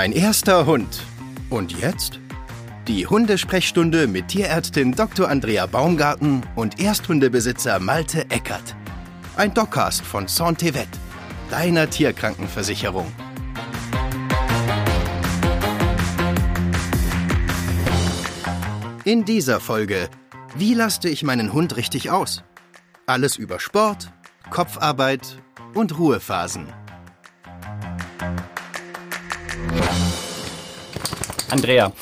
Mein erster Hund. Und jetzt? Die Hundesprechstunde mit Tierärztin Dr. Andrea Baumgarten und Ersthundebesitzer Malte Eckert. Ein Doccast von Santevet, deiner Tierkrankenversicherung. In dieser Folge, wie laste ich meinen Hund richtig aus? Alles über Sport, Kopfarbeit und Ruhephasen. Andrea,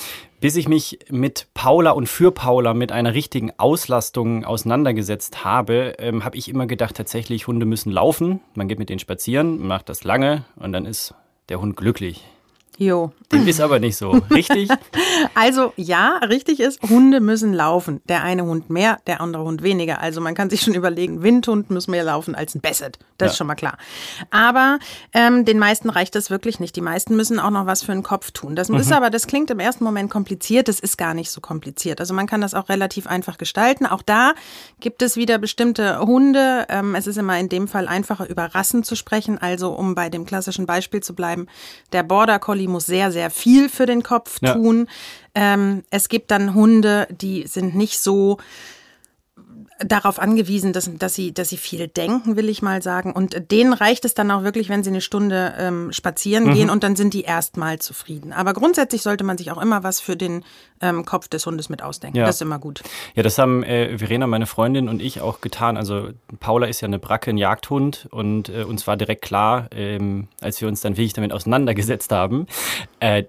bis ich mich mit Paula und für Paula mit einer richtigen Auslastung auseinandergesetzt habe, ähm, habe ich immer gedacht, tatsächlich, Hunde müssen laufen. Man geht mit denen spazieren, macht das lange und dann ist der Hund glücklich. Jo. Dem ist aber nicht so. Richtig? Also ja, richtig ist, Hunde müssen laufen. Der eine Hund mehr, der andere Hund weniger. Also man kann sich schon überlegen, Windhund muss mehr laufen als ein Basset. Das ja. ist schon mal klar. Aber ähm, den meisten reicht das wirklich nicht. Die meisten müssen auch noch was für den Kopf tun. Das mhm. ist aber, das klingt im ersten Moment kompliziert. Das ist gar nicht so kompliziert. Also man kann das auch relativ einfach gestalten. Auch da gibt es wieder bestimmte Hunde. Ähm, es ist immer in dem Fall einfacher, über Rassen zu sprechen. Also um bei dem klassischen Beispiel zu bleiben, der Border Collie muss sehr, sehr viel für den Kopf tun. Ja. Ähm, es gibt dann Hunde, die sind nicht so darauf angewiesen, dass, dass, sie, dass sie viel denken, will ich mal sagen. Und denen reicht es dann auch wirklich, wenn sie eine Stunde ähm, spazieren mhm. gehen und dann sind die erstmal zufrieden. Aber grundsätzlich sollte man sich auch immer was für den ähm, Kopf des Hundes mit ausdenken. Ja. Das ist immer gut. Ja, das haben äh, Verena, meine Freundin und ich auch getan. Also Paula ist ja eine Bracke, ein Jagdhund und äh, uns war direkt klar, ähm, als wir uns dann wirklich damit auseinandergesetzt haben, äh,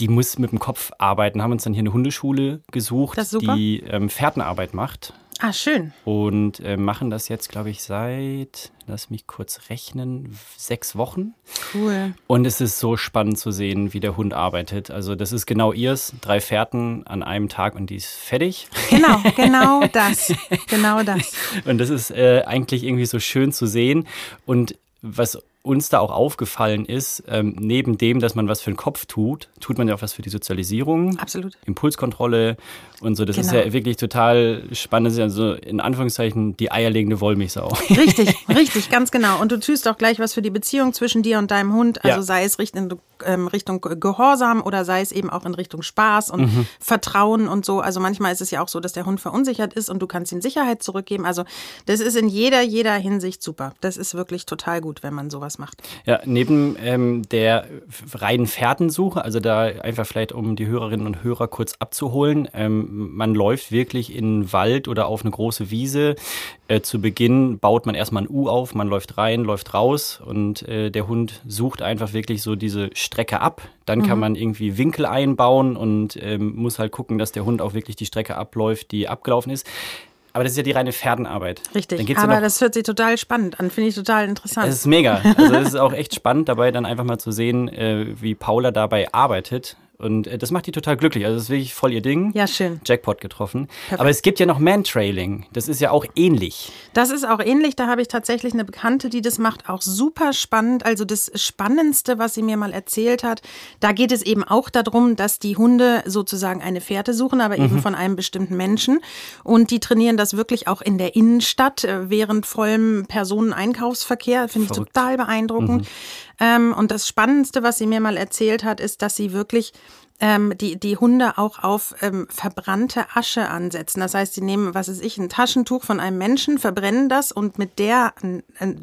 die muss mit dem Kopf arbeiten, haben uns dann hier eine Hundeschule gesucht, die ähm, Fährtenarbeit macht. Ah, schön. Und äh, machen das jetzt, glaube ich, seit, lass mich kurz rechnen, sechs Wochen. Cool. Und es ist so spannend zu sehen, wie der Hund arbeitet. Also das ist genau ihrs, drei Fährten an einem Tag und die ist fertig. Genau, genau das. Genau das. und das ist äh, eigentlich irgendwie so schön zu sehen. Und was uns da auch aufgefallen ist, ähm, neben dem, dass man was für den Kopf tut, tut man ja auch was für die Sozialisierung. Absolut. Impulskontrolle und so. Das genau. ist ja wirklich total spannend. Das ist ja so in Anführungszeichen die eierlegende Wollmilchsau. Richtig, richtig, ganz genau. Und du tust auch gleich was für die Beziehung zwischen dir und deinem Hund. Also ja. sei es Richtung, ähm, Richtung Gehorsam oder sei es eben auch in Richtung Spaß und mhm. Vertrauen und so. Also manchmal ist es ja auch so, dass der Hund verunsichert ist und du kannst ihm Sicherheit zurückgeben. Also das ist in jeder, jeder Hinsicht super. Das ist wirklich total gut, wenn man sowas macht. Ja, neben ähm, der reinen Fährtensuche, also da einfach vielleicht, um die Hörerinnen und Hörer kurz abzuholen, ähm, man läuft wirklich in den Wald oder auf eine große Wiese. Äh, zu Beginn baut man erstmal ein U auf, man läuft rein, läuft raus und äh, der Hund sucht einfach wirklich so diese Strecke ab. Dann mhm. kann man irgendwie Winkel einbauen und ähm, muss halt gucken, dass der Hund auch wirklich die Strecke abläuft, die abgelaufen ist. Aber das ist ja die reine Pferdenarbeit. Richtig, aber ja das hört sich total spannend an, finde ich total interessant. Es ist mega. Also es ist auch echt spannend dabei, dann einfach mal zu sehen, äh, wie Paula dabei arbeitet und äh, das macht die total glücklich. Also das ist wirklich voll ihr Ding. Ja, schön. Jackpot getroffen. Perfekt. Aber es gibt ja noch Mantrailing. Das ist ja auch ähnlich. Das ist auch ähnlich. Da habe ich tatsächlich eine Bekannte, die das macht. Auch super spannend. Also das Spannendste, was sie mir mal erzählt hat, da geht es eben auch darum, dass die Hunde sozusagen eine Fährte suchen, aber eben mhm. von einem bestimmten Menschen. Und die trainieren das wirklich auch in der Innenstadt äh, während vollem Personeneinkaufsverkehr. Finde ich total beeindruckend. Mhm. Ähm, und das Spannendste, was sie mir mal erzählt hat, ist, dass sie wirklich ähm, die, die Hunde auch auf ähm, verbrannte Asche ansetzen. Das heißt, sie nehmen, was weiß ich, ein Taschentuch von einem Menschen, verbrennen das und mit der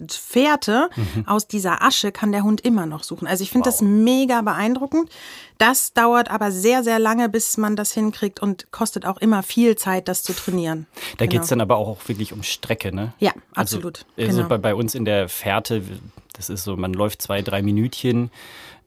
Fährte mhm. aus dieser Asche kann der Hund immer noch suchen. Also ich finde wow. das mega beeindruckend. Das dauert aber sehr, sehr lange, bis man das hinkriegt und kostet auch immer viel Zeit, das zu trainieren. Da genau. geht es dann aber auch wirklich um Strecke, ne? Ja, also, absolut. Also, also genau. bei, bei uns in der Fährte, das ist so, man läuft zwei, drei Minütchen,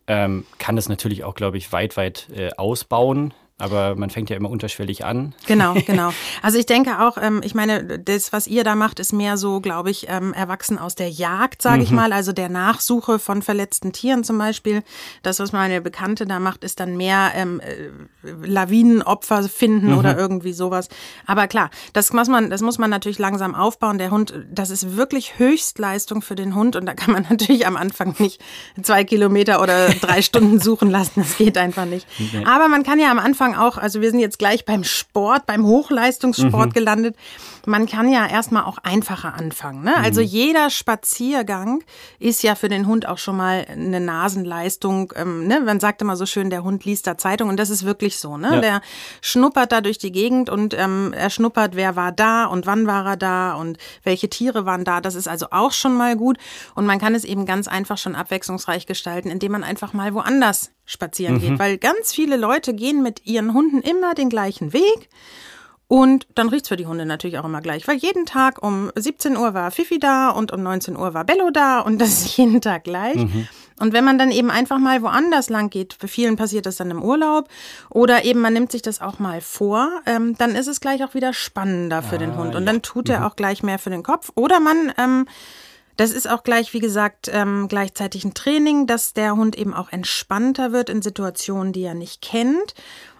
ähm, kann das natürlich auch, glaube ich, weit, weit äh, ausbauen. Aber man fängt ja immer unterschwellig an. Genau, genau. Also ich denke auch, ähm, ich meine, das, was ihr da macht, ist mehr so, glaube ich, ähm, erwachsen aus der Jagd, sage mhm. ich mal, also der Nachsuche von verletzten Tieren zum Beispiel. Das, was meine Bekannte da macht, ist dann mehr ähm, äh, Lawinenopfer finden mhm. oder irgendwie sowas. Aber klar, das muss man, das muss man natürlich langsam aufbauen. Der Hund, das ist wirklich Höchstleistung für den Hund und da kann man natürlich am Anfang nicht zwei Kilometer oder drei Stunden suchen lassen. Das geht einfach nicht. Aber man kann ja am Anfang Anfang auch, also wir sind jetzt gleich beim Sport, beim Hochleistungssport mhm. gelandet. Man kann ja erstmal auch einfacher anfangen. Ne? Also mhm. jeder Spaziergang ist ja für den Hund auch schon mal eine Nasenleistung. Ähm, ne? Man sagt immer so schön, der Hund liest da Zeitung und das ist wirklich so. Ne? Ja. Der schnuppert da durch die Gegend und ähm, er schnuppert, wer war da und wann war er da und welche Tiere waren da. Das ist also auch schon mal gut und man kann es eben ganz einfach schon abwechslungsreich gestalten, indem man einfach mal woanders spazieren mhm. geht, weil ganz viele Leute gehen mit ihren Hunden immer den gleichen Weg. Und dann riecht's für die Hunde natürlich auch immer gleich, weil jeden Tag um 17 Uhr war Fifi da und um 19 Uhr war Bello da und das ist jeden Tag gleich. Mhm. Und wenn man dann eben einfach mal woanders lang geht, für vielen passiert das dann im Urlaub oder eben man nimmt sich das auch mal vor, ähm, dann ist es gleich auch wieder spannender für ah, den Hund und ja. dann tut er mhm. auch gleich mehr für den Kopf. Oder man ähm, das ist auch gleich, wie gesagt, ähm, gleichzeitig ein Training, dass der Hund eben auch entspannter wird in Situationen, die er nicht kennt.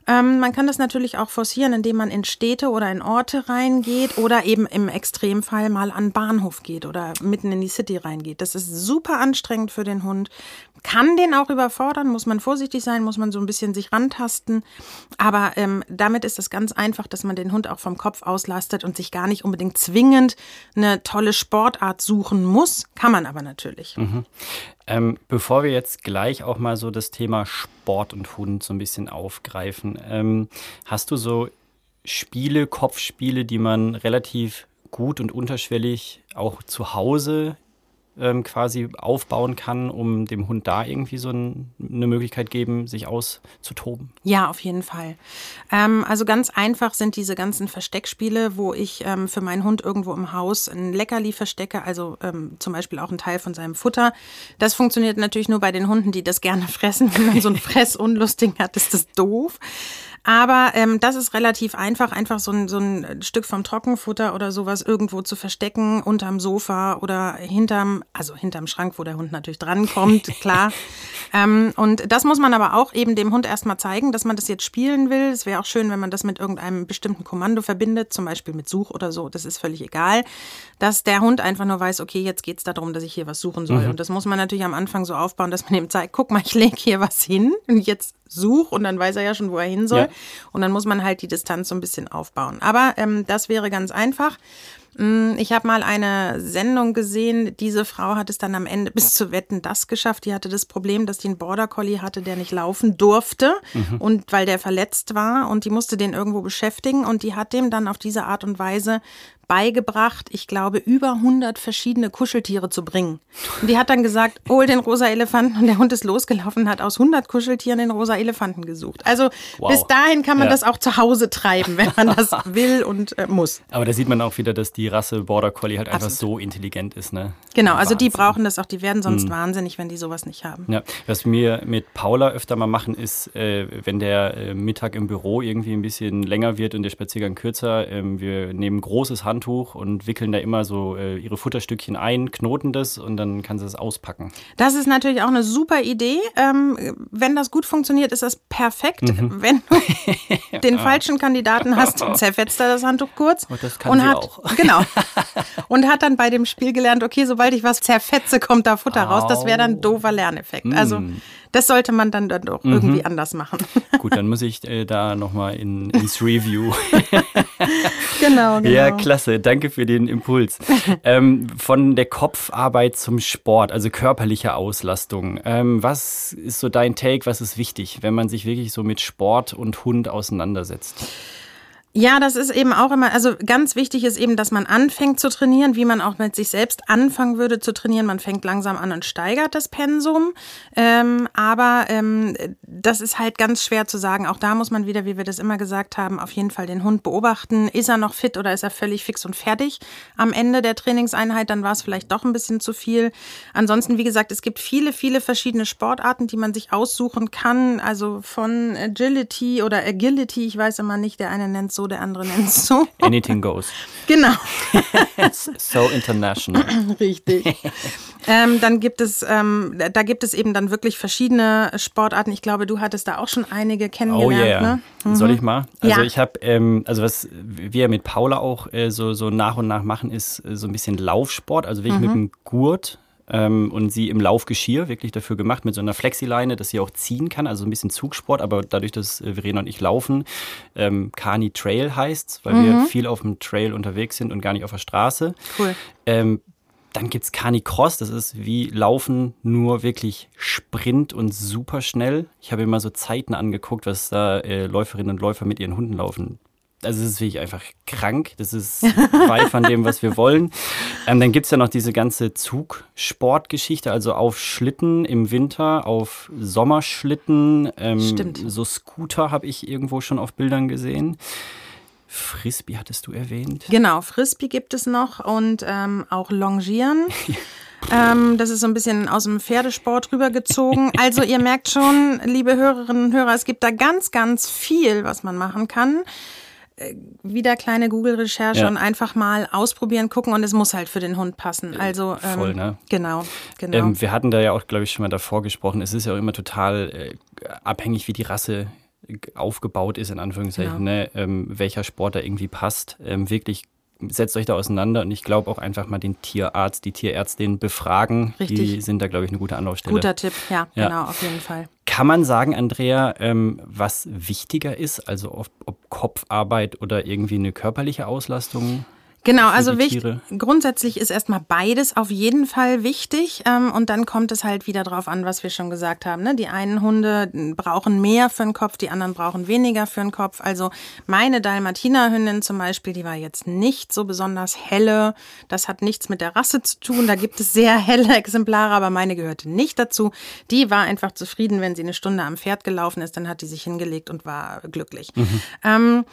Ähm, man kann das natürlich auch forcieren, indem man in Städte oder in Orte reingeht oder eben im Extremfall mal an Bahnhof geht oder mitten in die City reingeht. Das ist super anstrengend für den Hund. Kann den auch überfordern, muss man vorsichtig sein, muss man so ein bisschen sich rantasten. Aber ähm, damit ist es ganz einfach, dass man den Hund auch vom Kopf auslastet und sich gar nicht unbedingt zwingend eine tolle Sportart suchen muss. Kann man aber natürlich. Mhm. Ähm, bevor wir jetzt gleich auch mal so das Thema Sport und Hund so ein bisschen aufgreifen, ähm, hast du so Spiele, Kopfspiele, die man relativ gut und unterschwellig auch zu Hause ähm, quasi aufbauen kann, um dem Hund da irgendwie so ein, eine Möglichkeit geben, sich auszutoben? Ja, auf jeden Fall. Ähm, also ganz einfach sind diese ganzen Versteckspiele, wo ich ähm, für meinen Hund irgendwo im Haus ein Leckerli verstecke, also ähm, zum Beispiel auch einen Teil von seinem Futter. Das funktioniert natürlich nur bei den Hunden, die das gerne fressen. Wenn man so ein Fressunlusting hat, ist das doof. Aber ähm, das ist relativ einfach, einfach so ein, so ein Stück vom Trockenfutter oder sowas irgendwo zu verstecken, unterm Sofa oder hinterm, also hinterm Schrank, wo der Hund natürlich drankommt, klar. ähm, und das muss man aber auch eben dem Hund erstmal zeigen, dass man das jetzt spielen will. Es wäre auch schön, wenn man das mit irgendeinem bestimmten Kommando verbindet, zum Beispiel mit Such oder so, das ist völlig egal. Dass der Hund einfach nur weiß, okay, jetzt geht's darum, dass ich hier was suchen soll. Mhm. Und das muss man natürlich am Anfang so aufbauen, dass man ihm zeigt, guck mal, ich lege hier was hin und jetzt such und dann weiß er ja schon, wo er hin soll. Ja. Und dann muss man halt die Distanz so ein bisschen aufbauen. Aber ähm, das wäre ganz einfach. Mm, ich habe mal eine Sendung gesehen. Diese Frau hat es dann am Ende bis zu Wetten das geschafft. Die hatte das Problem, dass die einen Border Collie hatte, der nicht laufen durfte mhm. und weil der verletzt war und die musste den irgendwo beschäftigen und die hat dem dann auf diese Art und Weise beigebracht, ich glaube, über 100 verschiedene Kuscheltiere zu bringen. Und die hat dann gesagt, hol den rosa Elefanten und der Hund ist losgelaufen und hat aus 100 Kuscheltieren den rosa Elefanten gesucht. Also wow. bis dahin kann man ja. das auch zu Hause treiben, wenn man das will und äh, muss. Aber da sieht man auch wieder, dass die Rasse Border Collie halt einfach so intelligent ist. Ne? Genau, also Wahnsinn. die brauchen das auch, die werden sonst mhm. wahnsinnig, wenn die sowas nicht haben. Ja, was wir mit Paula öfter mal machen, ist, äh, wenn der äh, Mittag im Büro irgendwie ein bisschen länger wird und der Spaziergang kürzer, ähm, wir nehmen großes Hand Handtuch und wickeln da immer so äh, ihre Futterstückchen ein, knoten das und dann kann sie es auspacken. Das ist natürlich auch eine super Idee. Ähm, wenn das gut funktioniert, ist das perfekt. Mhm. Wenn du den falschen Kandidaten hast, zerfetzt er das Handtuch kurz. Oh, das kann und hat, auch. Genau. Und hat dann bei dem Spiel gelernt, okay, sobald ich was zerfetze, kommt da Futter raus. Das wäre dann ein doofer Lerneffekt. Also mm. Das sollte man dann, dann doch mhm. irgendwie anders machen. Gut, dann muss ich äh, da nochmal in, ins Review. genau, genau. Ja, klasse. Danke für den Impuls. ähm, von der Kopfarbeit zum Sport, also körperliche Auslastung. Ähm, was ist so dein Take? Was ist wichtig, wenn man sich wirklich so mit Sport und Hund auseinandersetzt? Ja, das ist eben auch immer, also ganz wichtig ist eben, dass man anfängt zu trainieren, wie man auch mit sich selbst anfangen würde zu trainieren. Man fängt langsam an und steigert das Pensum. Ähm, aber ähm, das ist halt ganz schwer zu sagen. Auch da muss man wieder, wie wir das immer gesagt haben, auf jeden Fall den Hund beobachten. Ist er noch fit oder ist er völlig fix und fertig am Ende der Trainingseinheit? Dann war es vielleicht doch ein bisschen zu viel. Ansonsten, wie gesagt, es gibt viele, viele verschiedene Sportarten, die man sich aussuchen kann. Also von Agility oder Agility, ich weiß immer nicht, der eine nennt so, der andere nennt es so. Anything goes. Genau. so international. Richtig. ähm, dann gibt es, ähm, da gibt es eben dann wirklich verschiedene Sportarten. Ich glaube, du hattest da auch schon einige kennengelernt. Oh yeah. Ne? Mhm. Soll ich mal? Also ja. ich habe, ähm, also was wir mit Paula auch äh, so, so nach und nach machen, ist äh, so ein bisschen Laufsport. Also wirklich mhm. mit dem Gurt ähm, und sie im Laufgeschirr wirklich dafür gemacht mit so einer Flexileine, dass sie auch ziehen kann, also ein bisschen Zugsport, aber dadurch, dass äh, Verena und ich laufen, ähm, Kani Trail heißt, weil mhm. wir viel auf dem Trail unterwegs sind und gar nicht auf der Straße. Cool. Ähm, dann gibt es Canicross, das ist wie Laufen, nur wirklich Sprint und super schnell. Ich habe mir mal so Zeiten angeguckt, was da äh, Läuferinnen und Läufer mit ihren Hunden laufen. Also es ist wirklich einfach krank. Das ist weit von dem, was wir wollen. Ähm, dann gibt es ja noch diese ganze Zugsportgeschichte, also auf Schlitten im Winter, auf Sommerschlitten. Ähm, Stimmt. So Scooter habe ich irgendwo schon auf Bildern gesehen. Frisbee hattest du erwähnt. Genau, Frisbee gibt es noch und ähm, auch Longieren. Ähm, das ist so ein bisschen aus dem Pferdesport rübergezogen. Also ihr merkt schon, liebe Hörerinnen und Hörer, es gibt da ganz, ganz viel, was man machen kann. Äh, wieder kleine Google-Recherche ja. und einfach mal ausprobieren, gucken und es muss halt für den Hund passen. Also ähm, voll, ne? Genau, genau. Ähm, wir hatten da ja auch, glaube ich, schon mal davor gesprochen. Es ist ja auch immer total äh, abhängig, wie die Rasse aufgebaut ist, in Anführungszeichen, genau. ne? ähm, welcher Sport da irgendwie passt. Ähm, wirklich setzt euch da auseinander und ich glaube auch einfach mal den Tierarzt, die Tierärztin befragen. Richtig. Die sind da, glaube ich, eine gute Anlaufstelle. Guter Tipp, ja, ja, genau, auf jeden Fall. Kann man sagen, Andrea, ähm, was wichtiger ist, also ob, ob Kopfarbeit oder irgendwie eine körperliche Auslastung? Genau, also wichtig, grundsätzlich ist erstmal beides auf jeden Fall wichtig. Ähm, und dann kommt es halt wieder drauf an, was wir schon gesagt haben. Ne? Die einen Hunde brauchen mehr für den Kopf, die anderen brauchen weniger für den Kopf. Also meine Dalmatiner-Hündin zum Beispiel, die war jetzt nicht so besonders helle. Das hat nichts mit der Rasse zu tun. Da gibt es sehr helle Exemplare, aber meine gehörte nicht dazu. Die war einfach zufrieden, wenn sie eine Stunde am Pferd gelaufen ist, dann hat die sich hingelegt und war glücklich. Mhm. Ähm,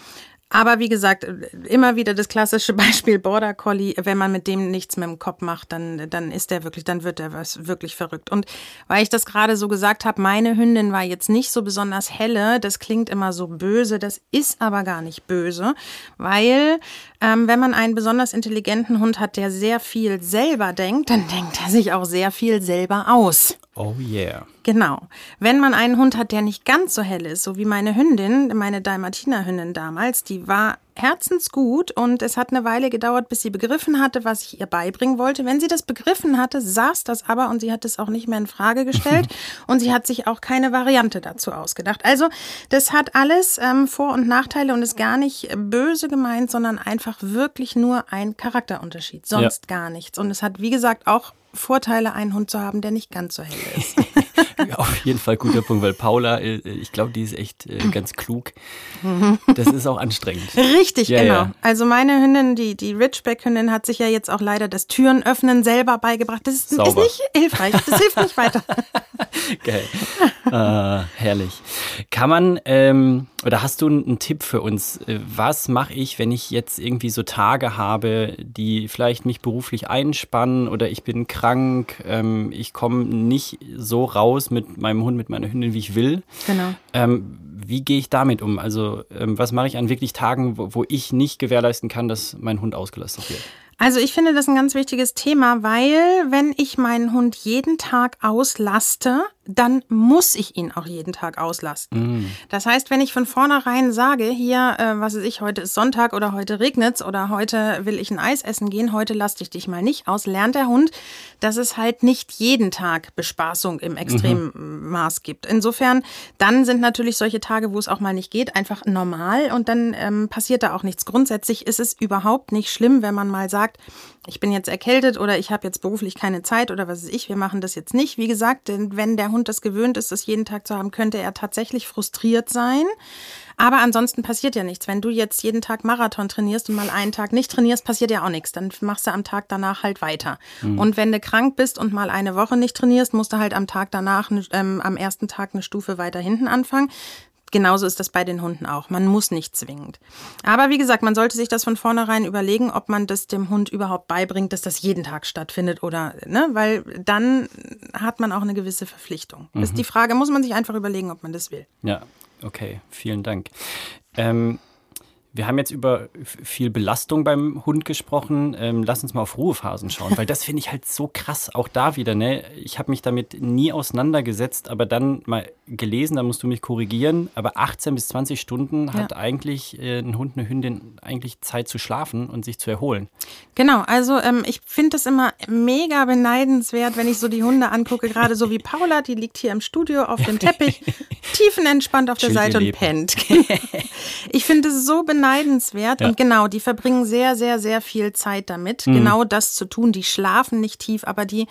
aber wie gesagt, immer wieder das klassische Beispiel Border Collie. Wenn man mit dem nichts mit dem Kopf macht, dann, dann ist der wirklich, dann wird der was wirklich verrückt. Und weil ich das gerade so gesagt habe, meine Hündin war jetzt nicht so besonders helle. Das klingt immer so böse. Das ist aber gar nicht böse, weil ähm, wenn man einen besonders intelligenten Hund hat, der sehr viel selber denkt, dann denkt er sich auch sehr viel selber aus. Oh yeah. Genau. Wenn man einen Hund hat, der nicht ganz so hell ist, so wie meine Hündin, meine Dalmatiner-Hündin damals, die war herzensgut und es hat eine Weile gedauert, bis sie begriffen hatte, was ich ihr beibringen wollte. Wenn sie das begriffen hatte, saß das aber und sie hat es auch nicht mehr in Frage gestellt und sie hat sich auch keine Variante dazu ausgedacht. Also das hat alles ähm, Vor- und Nachteile und ist gar nicht böse gemeint, sondern einfach wirklich nur ein Charakterunterschied, sonst ja. gar nichts. Und es hat, wie gesagt, auch Vorteile, einen Hund zu haben, der nicht ganz so hell ist. Auf jeden Fall guter Punkt, weil Paula, äh, ich glaube, die ist echt äh, ganz klug. Das ist auch anstrengend. Richtig, ja, genau. Ja. Also meine Hündin, die, die Ridgeback-Hündin, hat sich ja jetzt auch leider das Türen öffnen selber beigebracht. Das ist, ist nicht hilfreich. Das hilft nicht weiter. Geil. Äh, herrlich. Kann man, ähm, oder hast du einen Tipp für uns? Äh, was mache ich, wenn ich jetzt irgendwie so Tage habe, die vielleicht mich beruflich einspannen oder ich bin krank, ähm, ich komme nicht so raus mit meinem Hund, mit meiner Hündin, wie ich will? Genau. Ähm, wie gehe ich damit um? Also, ähm, was mache ich an wirklich Tagen, wo, wo ich nicht gewährleisten kann, dass mein Hund ausgelastet wird? Also ich finde das ein ganz wichtiges Thema, weil wenn ich meinen Hund jeden Tag auslaste, dann muss ich ihn auch jeden Tag auslasten. Mm. Das heißt, wenn ich von vornherein sage, hier, äh, was weiß ich, heute ist Sonntag oder heute regnet's oder heute will ich ein Eis essen gehen, heute lasse ich dich mal nicht aus, lernt der Hund, dass es halt nicht jeden Tag Bespaßung im extremen mhm. Maß gibt. Insofern, dann sind natürlich solche Tage, wo es auch mal nicht geht, einfach normal und dann ähm, passiert da auch nichts. Grundsätzlich ist es überhaupt nicht schlimm, wenn man mal sagt, ich bin jetzt erkältet oder ich habe jetzt beruflich keine Zeit oder was weiß ich, wir machen das jetzt nicht. Wie gesagt, denn wenn der Hund das gewöhnt ist, das jeden Tag zu haben, könnte er tatsächlich frustriert sein. Aber ansonsten passiert ja nichts. Wenn du jetzt jeden Tag Marathon trainierst und mal einen Tag nicht trainierst, passiert ja auch nichts. Dann machst du am Tag danach halt weiter. Mhm. Und wenn du krank bist und mal eine Woche nicht trainierst, musst du halt am Tag danach, ähm, am ersten Tag eine Stufe weiter hinten anfangen. Genauso ist das bei den Hunden auch. Man muss nicht zwingend. Aber wie gesagt, man sollte sich das von vornherein überlegen, ob man das dem Hund überhaupt beibringt, dass das jeden Tag stattfindet oder, ne, weil dann hat man auch eine gewisse Verpflichtung. Mhm. Ist die Frage, muss man sich einfach überlegen, ob man das will. Ja, okay, vielen Dank. Ähm, Wir haben jetzt über viel Belastung beim Hund gesprochen. Ähm, lass uns mal auf Ruhephasen schauen, weil das finde ich halt so krass. Auch da wieder, ne? Ich habe mich damit nie auseinandergesetzt, aber dann mal gelesen, da musst du mich korrigieren. Aber 18 bis 20 Stunden hat ja. eigentlich äh, ein Hund, eine Hündin eigentlich Zeit zu schlafen und sich zu erholen. Genau, also ähm, ich finde das immer mega beneidenswert, wenn ich so die Hunde angucke, gerade so wie Paula, die liegt hier im Studio auf dem Teppich, tiefenentspannt auf der Seite und pennt. ich finde es so beneidenswert beneidenswert. Ja. Und genau, die verbringen sehr, sehr, sehr viel Zeit damit, mhm. genau das zu tun. Die schlafen nicht tief, aber die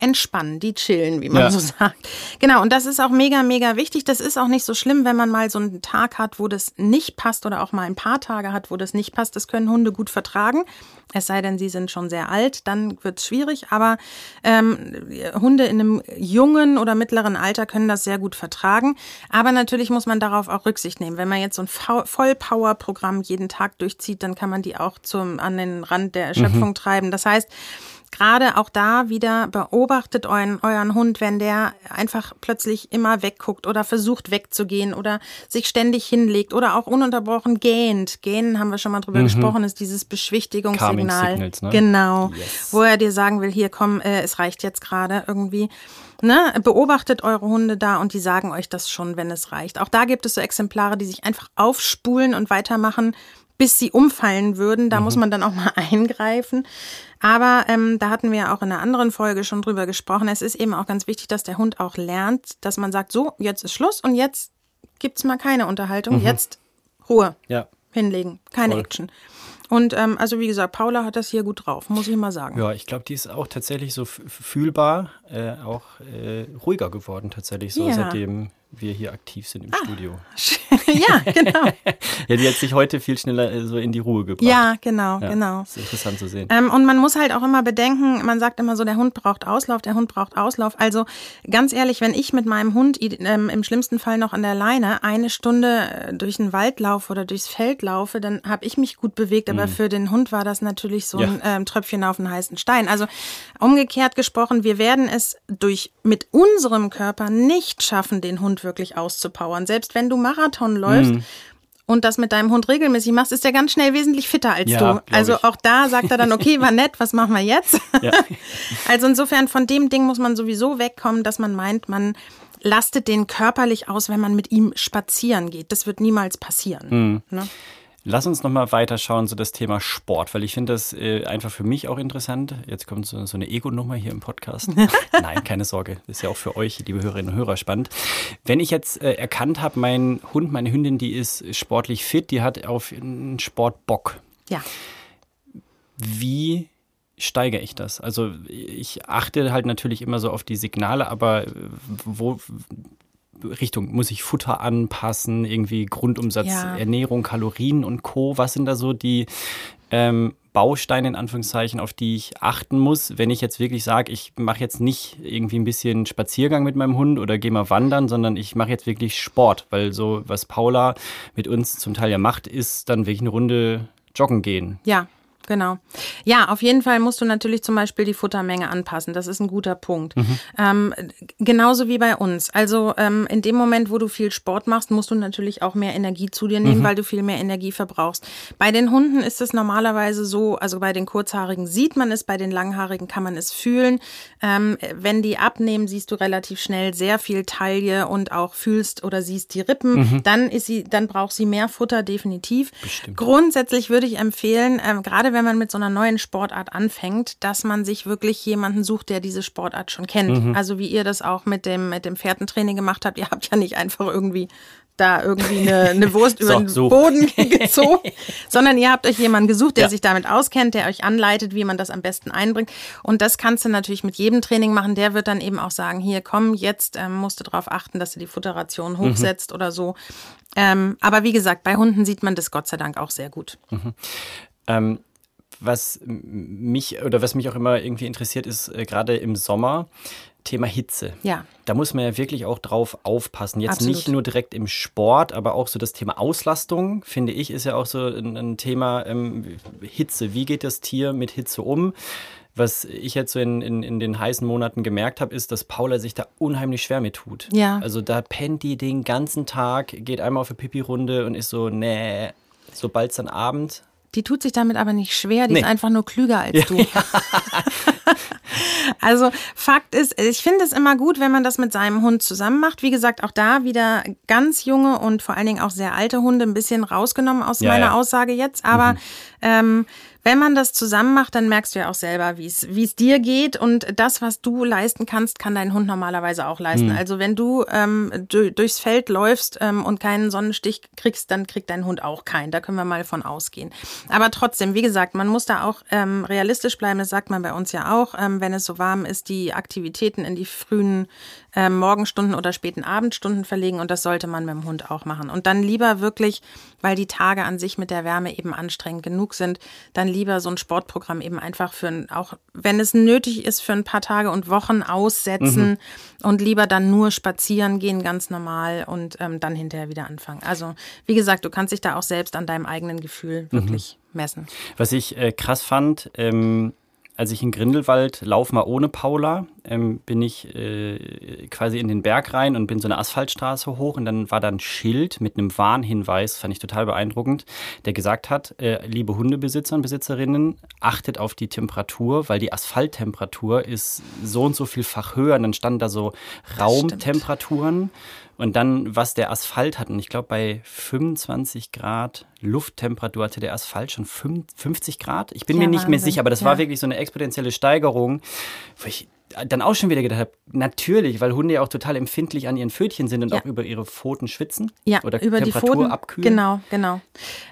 entspannen, die chillen, wie man ja. so sagt. Genau, und das ist auch mega, mega wichtig. Das ist auch nicht so schlimm, wenn man mal so einen Tag hat, wo das nicht passt oder auch mal ein paar Tage hat, wo das nicht passt. Das können Hunde gut vertragen. Es sei denn, sie sind schon sehr alt, dann wird es schwierig. Aber ähm, Hunde in einem jungen oder mittleren Alter können das sehr gut vertragen. Aber natürlich muss man darauf auch Rücksicht nehmen. Wenn man jetzt so ein Vollpower-Programm jeden Tag durchzieht, dann kann man die auch zum, an den Rand der Erschöpfung mhm. treiben. Das heißt, gerade auch da wieder beobachtet euren, euren Hund, wenn der einfach plötzlich immer wegguckt oder versucht wegzugehen oder sich ständig hinlegt oder auch ununterbrochen gähnt. Gähnen haben wir schon mal drüber mhm. gesprochen, ist dieses Beschwichtigungssignal. Ne? Genau. Yes. Wo er dir sagen will, hier komm, äh, es reicht jetzt gerade irgendwie. Ne? Beobachtet eure Hunde da und die sagen euch das schon, wenn es reicht. Auch da gibt es so Exemplare, die sich einfach aufspulen und weitermachen, bis sie umfallen würden. Da mhm. muss man dann auch mal eingreifen. Aber ähm, da hatten wir auch in einer anderen Folge schon drüber gesprochen. Es ist eben auch ganz wichtig, dass der Hund auch lernt, dass man sagt, so, jetzt ist Schluss und jetzt gibt's mal keine Unterhaltung. Mhm. Jetzt Ruhe. Ja. Hinlegen. Keine Voll. Action. Und ähm, also wie gesagt, Paula hat das hier gut drauf, muss ich mal sagen. Ja, ich glaube, die ist auch tatsächlich so fühlbar, äh, auch äh, ruhiger geworden tatsächlich so, ja. seitdem wir hier aktiv sind im ah, Studio. ja, genau. ja, die hat sich heute viel schneller äh, so in die Ruhe gebracht. Ja, genau, ja, genau. ist interessant zu sehen. Ähm, und man muss halt auch immer bedenken, man sagt immer so, der Hund braucht Auslauf, der Hund braucht Auslauf. Also ganz ehrlich, wenn ich mit meinem Hund ähm, im schlimmsten Fall noch an der Leine eine Stunde äh, durch den Wald laufe oder durchs Feld laufe, dann habe ich mich gut bewegt, aber mhm. für den Hund war das natürlich so ja. ein ähm, Tröpfchen auf den heißen Stein. Also umgekehrt gesprochen, wir werden es durch mit unserem Körper nicht schaffen, den Hund wirklich auszupowern. Selbst wenn du Marathon läufst, mhm. und das mit deinem Hund regelmäßig machst, ist er ganz schnell wesentlich fitter als ja, du. Also ich. auch da sagt er dann, okay, war nett, was machen wir jetzt? Ja. Also insofern von dem Ding muss man sowieso wegkommen, dass man meint, man lastet den körperlich aus, wenn man mit ihm spazieren geht. Das wird niemals passieren. Mhm. Ne? Lass uns nochmal weiterschauen, so das Thema Sport, weil ich finde das äh, einfach für mich auch interessant. Jetzt kommt so, so eine Ego-Nummer hier im Podcast. Nein, keine Sorge. Das ist ja auch für euch, liebe Hörerinnen und Hörer, spannend. Wenn ich jetzt äh, erkannt habe, mein Hund, meine Hündin, die ist sportlich fit, die hat auf einen Sport Bock. Ja. Wie steigere ich das? Also ich achte halt natürlich immer so auf die Signale, aber äh, wo Richtung, muss ich Futter anpassen, irgendwie Grundumsatz, ja. Ernährung, Kalorien und Co. Was sind da so die ähm, Bausteine in Anführungszeichen, auf die ich achten muss, wenn ich jetzt wirklich sage, ich mache jetzt nicht irgendwie ein bisschen Spaziergang mit meinem Hund oder gehe mal wandern, sondern ich mache jetzt wirklich Sport, weil so, was Paula mit uns zum Teil ja macht, ist dann wirklich eine Runde joggen gehen. Ja, Genau. Ja, auf jeden Fall musst du natürlich zum Beispiel die Futtermenge anpassen. Das ist ein guter Punkt. Mhm. Ähm, genauso wie bei uns. Also ähm, in dem Moment, wo du viel Sport machst, musst du natürlich auch mehr Energie zu dir nehmen, mhm. weil du viel mehr Energie verbrauchst. Bei den Hunden ist es normalerweise so, also bei den Kurzhaarigen sieht man es, bei den Langhaarigen kann man es fühlen. Ähm, wenn die abnehmen, siehst du relativ schnell sehr viel Taille und auch fühlst oder siehst die Rippen. Mhm. Dann ist sie, dann braucht sie mehr Futter definitiv. Bestimmt. Grundsätzlich würde ich empfehlen, ähm, gerade wenn wenn man mit so einer neuen Sportart anfängt, dass man sich wirklich jemanden sucht, der diese Sportart schon kennt. Mhm. Also wie ihr das auch mit dem, mit dem Pferdentraining gemacht habt. Ihr habt ja nicht einfach irgendwie da irgendwie eine, eine Wurst über den so. Boden gezogen, sondern ihr habt euch jemanden gesucht, der ja. sich damit auskennt, der euch anleitet, wie man das am besten einbringt. Und das kannst du natürlich mit jedem Training machen. Der wird dann eben auch sagen, hier komm, jetzt ähm, musst du darauf achten, dass du die Futterration mhm. hochsetzt mhm. oder so. Ähm, aber wie gesagt, bei Hunden sieht man das Gott sei Dank auch sehr gut. Mhm. Ähm, was mich oder was mich auch immer irgendwie interessiert, ist äh, gerade im Sommer Thema Hitze. Ja. Da muss man ja wirklich auch drauf aufpassen. Jetzt Absolut. nicht nur direkt im Sport, aber auch so das Thema Auslastung, finde ich, ist ja auch so ein, ein Thema ähm, Hitze. Wie geht das Tier mit Hitze um? Was ich jetzt so in, in, in den heißen Monaten gemerkt habe, ist, dass Paula sich da unheimlich schwer mit tut. Ja. Also da pennt die den ganzen Tag, geht einmal auf eine Pipi-Runde und ist so, nee, sobald es dann Abend die tut sich damit aber nicht schwer, die Nee. ist einfach nur klüger als Ja, du. Also Fakt ist, ich finde es immer gut, wenn man das mit seinem Hund zusammen macht. Wie gesagt, auch da wieder ganz junge und vor allen Dingen auch sehr alte Hunde ein bisschen rausgenommen aus Ja, meiner ja. Aussage jetzt. Aber ähm, wenn man das zusammen macht, dann merkst du ja auch selber, wie es wie es dir geht. Und das, was du leisten kannst, kann dein Hund normalerweise auch leisten. Also wenn du ähm, du, durchs Feld läufst ähm, und keinen Sonnenstich kriegst, dann kriegt dein Hund auch keinen. Da können wir mal von ausgehen. Aber trotzdem, wie gesagt, man muss da auch ähm, realistisch bleiben. Das sagt man bei uns ja auch. Ähm, wenn es so warm ist, die Aktivitäten in die frühen ähm, Morgenstunden oder späten Abendstunden verlegen. Und das sollte man mit dem Hund auch machen. Und dann lieber wirklich, weil die Tage an sich mit der Wärme eben anstrengend genug sind, dann lieber so ein Sportprogramm eben einfach für ein, auch wenn es nötig ist, für ein paar Tage und Wochen aussetzen und lieber dann nur spazieren gehen, ganz normal und ähm, dann hinterher wieder anfangen. Also, wie gesagt, du kannst dich da auch selbst an deinem eigenen Gefühl wirklich messen. Was ich äh, krass fand, ähm, als ich in Grindelwald lauf mal ohne Paula, ähm, bin ich äh, quasi in den Berg rein und bin so eine Asphaltstraße hoch und dann war da ein Schild mit einem Warnhinweis, fand ich total beeindruckend, der gesagt hat, äh, liebe Hundebesitzer und Besitzerinnen, achtet auf die Temperatur, weil die Asphalttemperatur ist so und so vielfach höher und dann standen da so Raumtemperaturen. Und dann, was der Asphalt hat, und ich glaube, bei 25 Grad Lufttemperatur hatte der Asphalt schon 50 Grad. Ich bin Ja, mir nicht mehr Wahnsinn. sicher, aber das Ja. war wirklich so eine exponentielle Steigerung, wo ich dann auch schon wieder gedacht habe, natürlich, weil Hunde ja auch total empfindlich an ihren Pfötchen sind und Ja. auch über ihre Pfoten schwitzen Ja, oder über die Temperatur Pfoten. abkühlen. Genau, genau.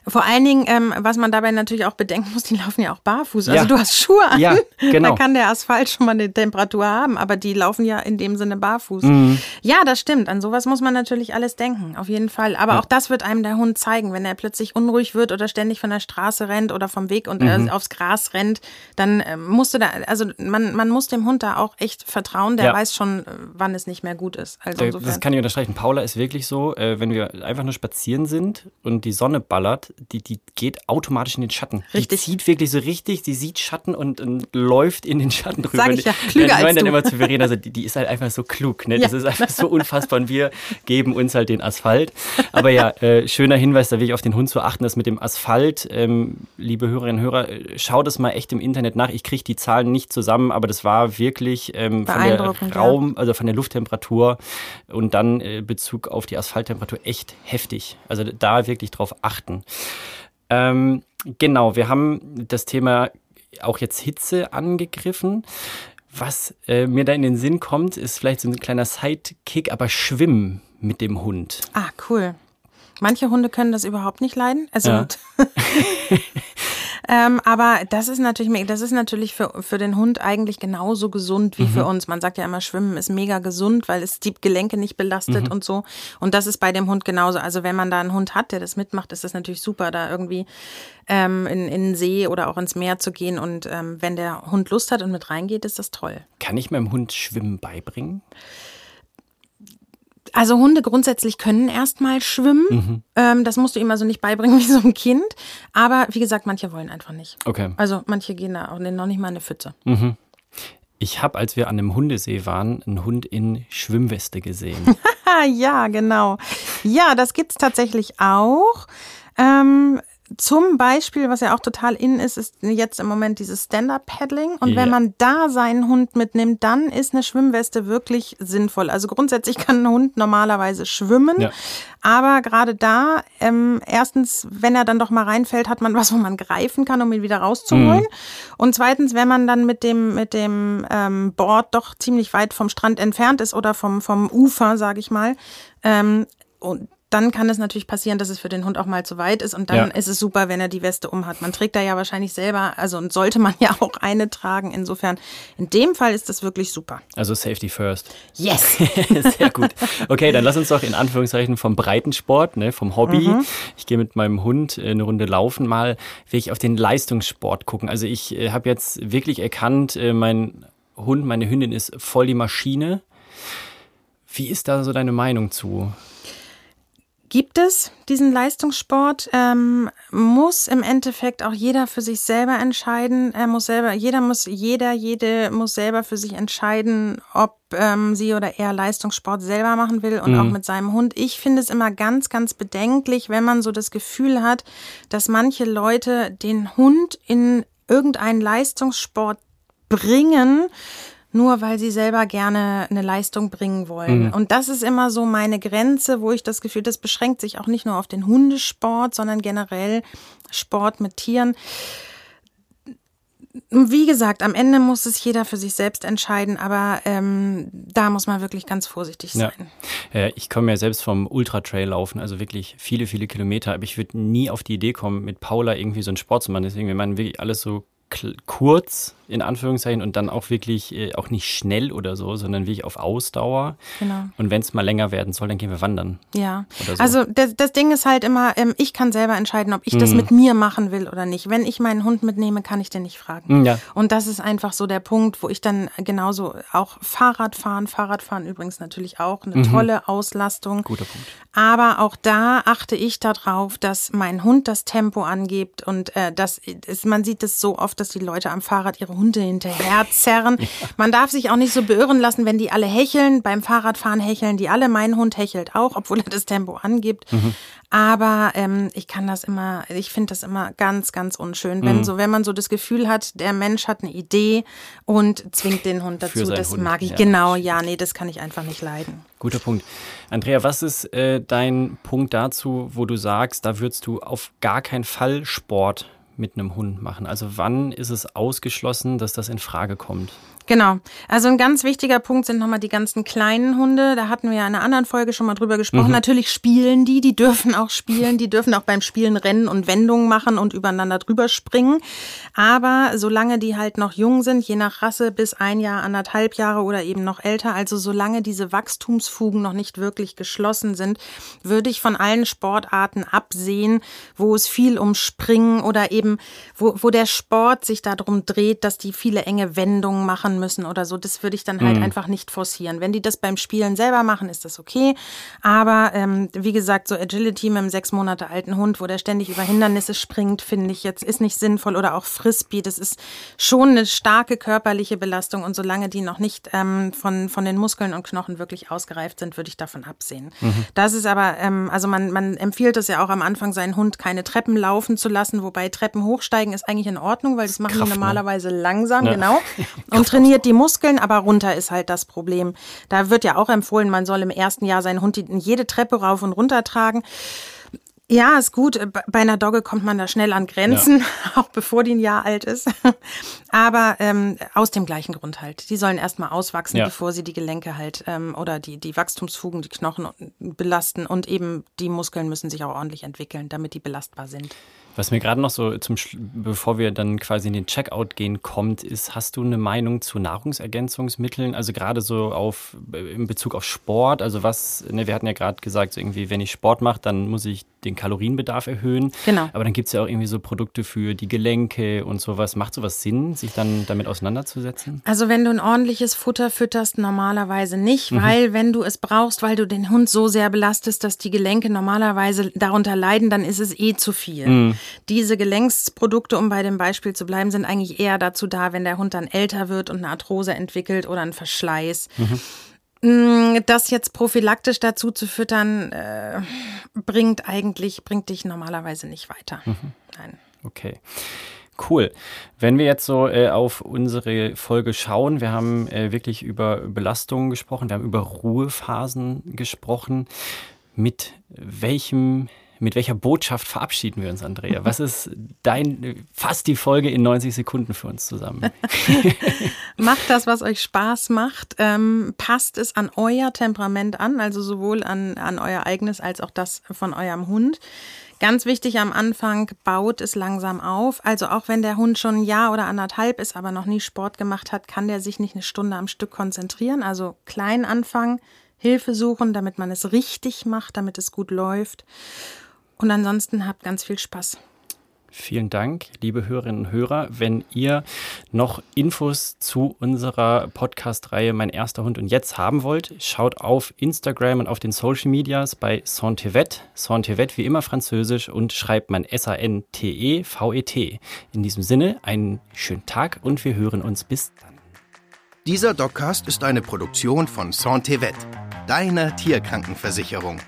Vor allen Dingen, ähm, was man dabei natürlich auch bedenken muss, die laufen ja auch barfuß. Also Ja. du hast Schuhe an. Ja, genau. Da kann der Asphalt schon mal eine Temperatur haben, aber die laufen ja in dem Sinne barfuß. Mhm. Ja, das stimmt. An sowas muss man natürlich alles denken, auf jeden Fall. Aber auch das wird einem der Hund zeigen, wenn er plötzlich unruhig wird oder ständig von der Straße rennt oder vom Weg und Mhm. äh, aufs Gras rennt, dann ähm, musst du da, also man, man muss dem Hund da auch echt vertrauen. Der Ja. weiß schon, äh, wann es nicht mehr gut ist. Also insofern. Das kann ich unterstreichen. Paula ist wirklich so, äh, wenn wir einfach nur spazieren sind und die Sonne ballert, die, die geht automatisch in den Schatten. Richtig. Die zieht wirklich so richtig, die sieht Schatten und, und läuft in den Schatten drüber. Sag ich ja, klüger als dann du. immer zu Verena, also die, die ist halt einfach so klug. Ne? Das Ja. ist einfach so unfassbar und wir geben uns halt den Asphalt. Aber ja, äh, schöner Hinweis, da will ich auf den Hund zu achten, dass mit dem Asphalt, ähm, liebe Hörerinnen und Hörer, äh, schaut es mal echt im Internet nach. Ich kriege die Zahlen nicht zusammen, aber das war wirklich ähm, von der Beeindruckend, ja. Raum, also von der Lufttemperatur und dann äh, Bezug auf die Asphalttemperatur echt heftig. Also da wirklich drauf achten. Ähm, genau, wir haben das Thema auch jetzt Hitze angegriffen. Was äh, mir da in den Sinn kommt, ist vielleicht so ein kleiner Sidekick, aber Schwimmen mit dem Hund. Ah, cool. Manche Hunde können das überhaupt nicht leiden. Also Ja. ähm, aber das ist natürlich, das ist natürlich für, für den Hund eigentlich genauso gesund wie für Mhm. uns. Man sagt ja immer, Schwimmen ist mega gesund, weil es die Gelenke nicht belastet Mhm. und so. Und das ist bei dem Hund genauso. Also wenn man da einen Hund hat, der das mitmacht, ist das natürlich super, da irgendwie ähm, in, in den See oder auch ins Meer zu gehen. Und ähm, wenn der Hund Lust hat und mit reingeht, ist das toll. Kann ich meinem Hund Schwimmen beibringen? Also Hunde grundsätzlich können erstmal schwimmen. Mhm. Ähm, das musst du ihm also nicht beibringen wie so ein Kind. Aber wie gesagt, manche wollen einfach nicht. Okay. Also manche gehen da auch noch nicht mal in eine Pfütze. Ich habe, als wir an einem Hundesee waren, einen Hund in Schwimmweste gesehen. Ja, genau. Ja, das gibt's tatsächlich auch. Ähm, zum Beispiel, was ja auch total in ist, ist jetzt im Moment dieses Stand-Up-Paddling. Und wenn Ja. man da seinen Hund mitnimmt, dann ist eine Schwimmweste wirklich sinnvoll. Also grundsätzlich kann ein Hund normalerweise schwimmen. Ja. Aber gerade da, ähm, erstens, wenn er dann doch mal reinfällt, hat man was, wo man greifen kann, um ihn wieder rauszuholen. Und zweitens, wenn man dann mit dem, mit dem ähm, Board doch ziemlich weit vom Strand entfernt ist oder vom, vom Ufer, sage ich mal, ähm, und dann kann es natürlich passieren, dass es für den Hund auch mal zu weit ist und dann Ja. ist es super, wenn er die Weste umhat. Man trägt da ja wahrscheinlich selber, also und sollte man ja auch eine tragen. Insofern, in dem Fall ist das wirklich super. Also Safety first. Yes! Sehr gut. Okay, dann lass uns doch in Anführungszeichen vom Breitensport, ne, vom Hobby. Ich gehe mit meinem Hund äh, eine Runde laufen, mal wirklich auf den Leistungssport gucken. Also ich äh, habe jetzt wirklich erkannt, äh, mein Hund, meine Hündin ist voll die Maschine. Wie ist da so deine Meinung zu? Gibt es diesen Leistungssport, ähm, muss im Endeffekt auch jeder für sich selber entscheiden. Er muss selber, jeder muss, jeder, jede muss selber für sich entscheiden, ob ähm, sie oder er Leistungssport selber machen will und mhm. auch mit seinem Hund. Ich finde es immer ganz, ganz bedenklich, wenn man so das Gefühl hat, dass manche Leute den Hund in irgendeinen Leistungssport bringen, nur weil sie selber gerne eine Leistung bringen wollen. Mhm. Und das ist immer so meine Grenze, wo ich das Gefühl, das beschränkt sich auch nicht nur auf den Hundesport, sondern generell Sport mit Tieren. Wie gesagt, am Ende muss es jeder für sich selbst entscheiden, aber ähm, da muss man wirklich ganz vorsichtig sein. Ja. ich komme ja selbst vom Ultra-Trail laufen, also wirklich viele, viele Kilometer, aber ich würde nie auf die Idee kommen, mit Paula irgendwie so einen Sport zu machen. Deswegen, wenn man wirklich alles so kurz in Anführungszeichen und dann auch wirklich äh, auch nicht schnell oder so, sondern wirklich auf Ausdauer. Genau. Und wenn es mal länger werden soll, dann gehen wir wandern. Ja. So. Also das, das, Ding ist halt immer, ähm, ich kann selber entscheiden, ob ich mhm. das mit mir machen will oder nicht. Wenn ich meinen Hund mitnehme, kann ich den nicht fragen. Ja. Und das ist einfach so der Punkt, wo ich dann genauso auch Fahrrad fahren, Fahrradfahren übrigens natürlich auch eine mhm. tolle Auslastung. Guter Punkt. Aber auch da achte ich darauf, dass mein Hund das Tempo angibt und äh, das ist, man sieht es so oft, dass die Leute am Fahrrad ihre Hunde hinterher zerren. Ja. Man darf sich auch nicht so beirren lassen, wenn die alle hecheln. Beim Fahrradfahren hecheln die alle. Mein Hund hechelt auch, obwohl er das Tempo angibt. Mhm. Aber ähm, ich kann das immer, ich finde das immer ganz, ganz unschön, wenn mhm. so, wenn man so das Gefühl hat, der Mensch hat eine Idee und zwingt den Hund dazu. Das Hund. mag ich ja. genau, ja, nee, das kann ich einfach nicht leiden. Guter Punkt. Andrea, was ist äh, dein Punkt dazu, wo du sagst, da würdest du auf gar keinen Fall Sport mit einem Hund machen? Also wann ist es ausgeschlossen, dass das in Frage kommt? Genau. Also ein ganz wichtiger Punkt sind nochmal die ganzen kleinen Hunde. Da hatten wir ja in einer anderen Folge schon mal drüber gesprochen. Mhm. Natürlich spielen die, die dürfen auch spielen, die dürfen auch beim Spielen rennen und Wendungen machen und übereinander drüber springen. Aber solange die halt noch jung sind, je nach Rasse bis ein Jahr, anderthalb Jahre oder eben noch älter, also solange diese Wachstumsfugen noch nicht wirklich geschlossen sind, würde ich von allen Sportarten absehen, wo es viel um Springen oder eben, wo, wo der Sport sich darum dreht, dass die viele enge Wendungen machen müssen oder so. Das würde ich dann halt mhm. einfach nicht forcieren. Wenn die das beim Spielen selber machen, ist das okay. Aber ähm, wie gesagt, so Agility mit einem sechs Monate alten Hund, wo der ständig über Hindernisse springt, finde ich jetzt ist nicht sinnvoll. Oder auch Frisbee, das ist schon eine starke körperliche Belastung. Und solange die noch nicht ähm, von, von den Muskeln und Knochen wirklich ausgereift sind, würde ich davon absehen. Mhm. Das ist aber, ähm, also man, man empfiehlt es ja auch am Anfang, seinen Hund keine Treppen laufen zu lassen, wobei Treppen hochsteigen ist eigentlich in Ordnung, weil das, das machen Kraft, die ne? normalerweise ne? langsam, ja. genau. Und trainieren trainiert die Muskeln, aber runter ist halt das Problem. Da wird ja auch empfohlen, man soll im ersten Jahr seinen Hund jede Treppe rauf und runter tragen. Ja, ist gut. Bei einer Dogge kommt man da schnell an Grenzen, ja. auch bevor die ein Jahr alt ist. Aber ähm, aus dem gleichen Grund halt. Die sollen erstmal auswachsen, ja. bevor sie die Gelenke halt ähm, oder die, die Wachstumsfugen, die Knochen belasten. Und eben die Muskeln müssen sich auch ordentlich entwickeln, damit die belastbar sind. Was mir gerade noch so zum, bevor wir dann quasi in den Checkout gehen, kommt, ist, hast du eine Meinung zu Nahrungsergänzungsmitteln? Also gerade so auf, in Bezug auf Sport, also was, ne, wir hatten ja gerade gesagt, so irgendwie, wenn ich Sport mache, dann muss ich den Kalorienbedarf erhöhen. Genau. Aber dann gibt es ja auch irgendwie so Produkte für die Gelenke und sowas. Macht sowas Sinn, sich dann damit auseinanderzusetzen? Also wenn du ein ordentliches Futter fütterst, normalerweise nicht, mhm. weil wenn du es brauchst, weil du den Hund so sehr belastest, dass die Gelenke normalerweise darunter leiden, dann ist es eh zu viel. Mhm. Diese Gelenksprodukte, um bei dem Beispiel zu bleiben, sind eigentlich eher dazu da, wenn der Hund dann älter wird und eine Arthrose entwickelt oder einen Verschleiß. Mhm. Das jetzt prophylaktisch dazu zu füttern, äh, bringt eigentlich, bringt dich normalerweise nicht weiter. Mhm. Nein. Okay. Cool. Wenn wir jetzt so äh, auf unsere Folge schauen, wir haben äh, wirklich über Belastungen gesprochen, wir haben über Ruhephasen gesprochen. Mit welchem mit welcher Botschaft verabschieden wir uns, Andrea? Was ist dein, fast die Folge in 90 Sekunden für uns zusammen? macht das, was euch Spaß macht. Ähm, passt es an euer Temperament an, also sowohl an, an euer eigenes als auch das von eurem Hund. Ganz wichtig am Anfang, baut es langsam auf. Also auch wenn der Hund schon ein Jahr oder anderthalb ist, aber noch nie Sport gemacht hat, kann der sich nicht eine Stunde am Stück konzentrieren. Also klein anfangen, Hilfe suchen, damit man es richtig macht, damit es gut läuft. Und ansonsten habt ganz viel Spaß. Vielen Dank, liebe Hörerinnen und Hörer. Wenn ihr noch Infos zu unserer Podcast-Reihe Mein erster Hund und jetzt haben wollt, schaut auf Instagram und auf den Social Medias bei Santevet. Santevet wie immer französisch und schreibt man S-A-N-T-E-V-E-T. E In diesem Sinne, einen schönen Tag und wir hören uns bis dann. Dieser Doccast ist eine Produktion von Santevet, deiner Tierkrankenversicherung.